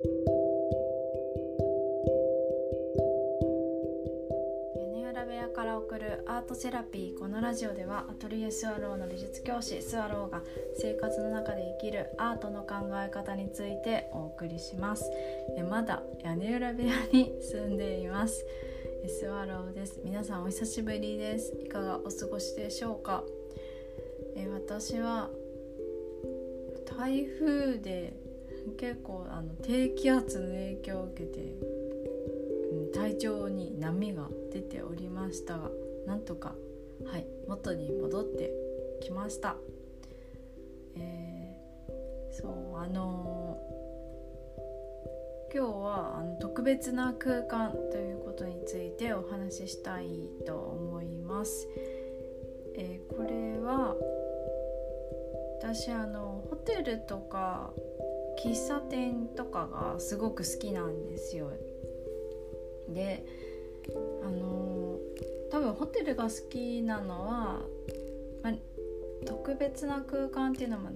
屋根裏部屋から送るアートセラピー。このラジオではアトリエスワローの美術教師スワローが生活の中で生きるアートの考え方についてお送りします。えまだ屋根裏部屋に住んでいます。スワローです。皆さんお久しぶりです。いかがお過ごしでしょうか？え私は台風で結構あの低気圧の影響を受けて体調に波が出ておりましたがなんとかはい元に戻ってきました。えー、そうあのー、今日はあの特別な空間ということについてお話ししたいと思います、えー、これは私あのホテルとか喫茶店とかがすごく好きなんですよ。であの多分ホテルが好きなのは、まあ、特別な空間っていうのも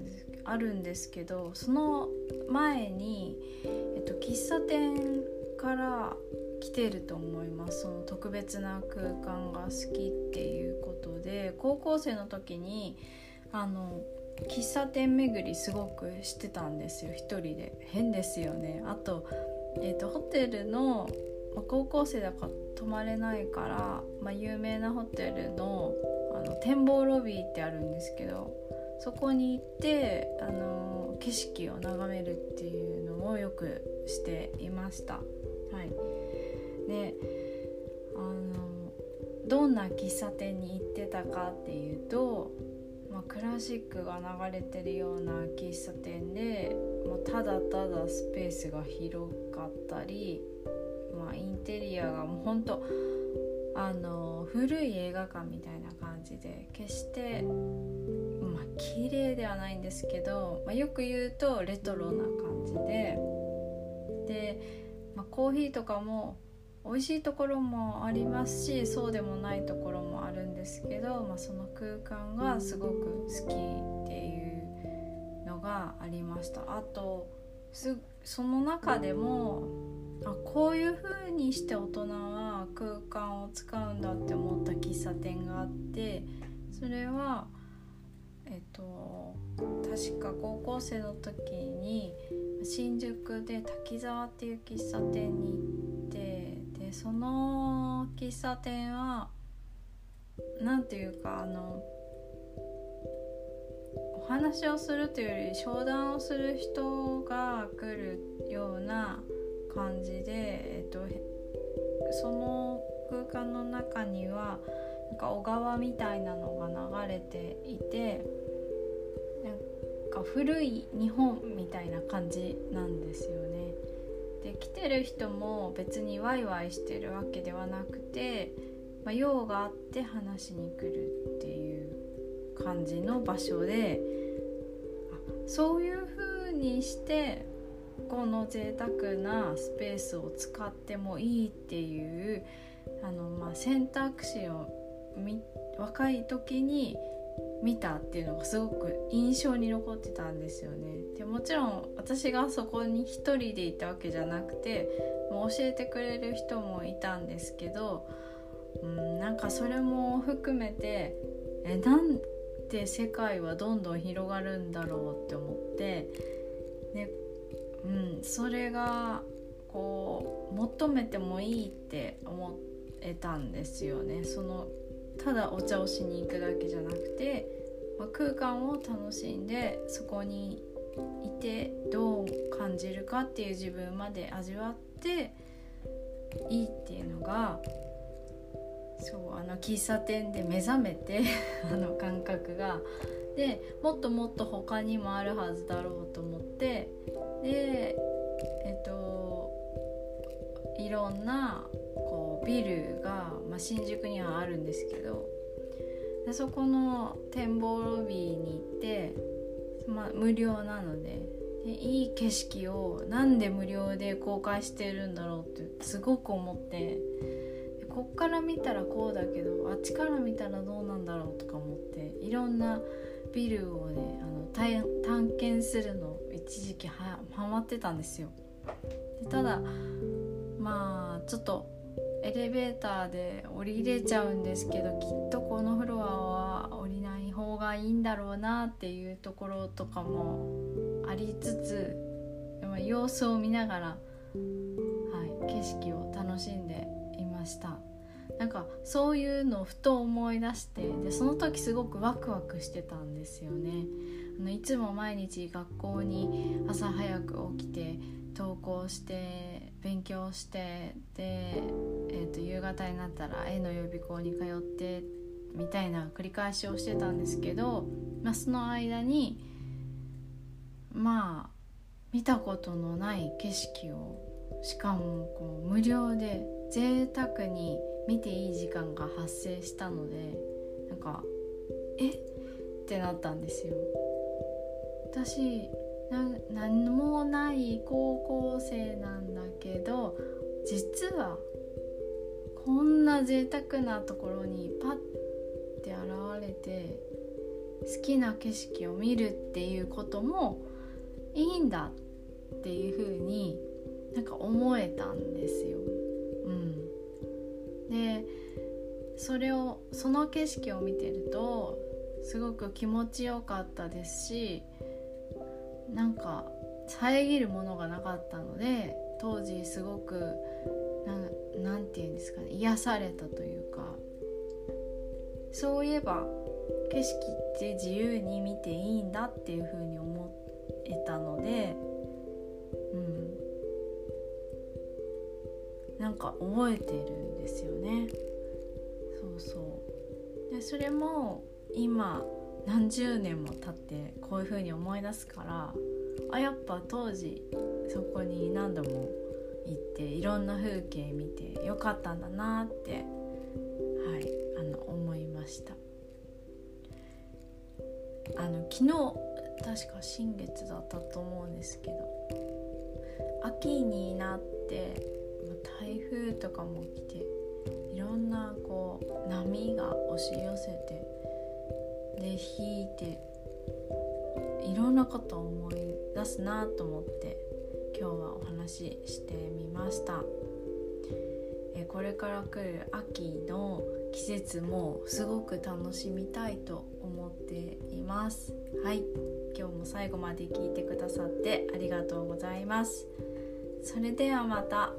あるんですけどその前に、えっと、喫茶店から来てると思います。その特別な空間が好きっていうことで高校生の時にあの喫茶店巡りすごくしてたんですよ一人で。変ですよね。あと,、えーとホテルのまあ、高校生だから泊まれないから、まあ、有名なホテルのあの展望ロビーってあるんですけどそこに行ってあの景色を眺めるっていうのをよくしていました。はい、であのどんな喫茶店に行ってたかっていうと、まあ、クラシックが流れてるような喫茶店で、まあ、ただただスペースが広かったりまあ、インテリアがもうほんとあの古い映画館みたいな感じで決してまあ綺麗ではないんですけど、まあ、よく言うとレトロな感じでで、まあ、コーヒーとかも美味しいところもありますしそうでもないところもあるんですけど、まあ、その空間がすごく好きっていうのがありました。あとその中でもあこういう風にして大人は空間を使うんだって思った喫茶店があってそれはえっと確か高校生の時に新宿で滝沢っていう喫茶店に行ってその喫茶店は何ていうかあのお話をするというより商談をする人が来るような感じで、えっと、その空間の中にはなんか小川みたいなのが流れていてなんか古い日本みたいな感じなんですよね。で来てる人も別にワイワイしてるわけではなくて、まあ、用があって話しに来るっていう感じの場所でそういう風にしてこの贅沢なスペースを使ってもいいっていうあの、まあ、選択肢を若い時に見たっていうのがすごく印象に残ってたんですよね。でもちろん私がそこに一人でいたわけじゃなくてもう教えてくれる人もいたんですけど、うん、なんかそれも含めてえなんで世界はどんどん広がるんだろうって思って、ね、うん、それがこう求めてもいいって思えたんですよねそのただお茶をしに行くだけじゃなくて、まあ、空間を楽しんでそこにいてどう感じるかっていう自分まで味わっていいっていうのがそうあの喫茶店で目覚めて あの感覚が。でもっともっと他にもあるはずだろうと思ってでえっといろんなこうビルが、まあ、新宿にはあるんですけどでそこの展望ロビーに行って、まあ、無料なのででいい景色をなんで無料で公開してるんだろうってすごく思ってこっから見たらこうだけどあっちから見たらどうなんだろうとか思っていろんなビルをねあの探検するの一時期はハマってたんですよ。でただまあちょっとエレベーターで降りれちゃうんですけどきっとこのフロアは降りない方がいいんだろうなっていうところとかもありつつ様子を見ながら、はい、景色を楽しんでいました。なんかそういうのをふと思い出してでその時すごくワクワクしてたんですよね。あのいつも毎日学校に朝早く起きて登校して勉強してで、えーと、夕方になったら絵の予備校に通ってみたいな繰り返しをしてたんですけど、まあ、その間にまあ見たことのない景色をしかもこう無料で贅沢に見ていい時間が発生したのでなんかえ？ってなったんですよ。私何もない高校生なんだけど実はこんな贅沢なところにパッて現れて好きな景色を見るっていうこともいいんだっていう風になんか思えたんですよ。うん、でそれをその景色を見てるとすごく気持ちよかったですしなんか遮るものがなかったので当時すごく何て言うんですかね癒されたというかそういえば景色って自由に見ていいんだっていう風に思えたのでうん。なんか覚えてるんですよね。そうそう。でそれも今何十年も経ってこういう風に思い出すからあやっぱ当時そこに何度も行っていろんな風景見てよかったんだなってはいあの思いました。あの昨日確か新月だったと思うんですけど秋になって台風とかも来ていろんなこう波が押し寄せてで引いていろんなことを思い出すなと思って今日はお話ししてみました。えこれから来る秋の季節もすごく楽しみたいと思っています。はい。今日も最後まで聞いてくださってありがとうございます。それではまた。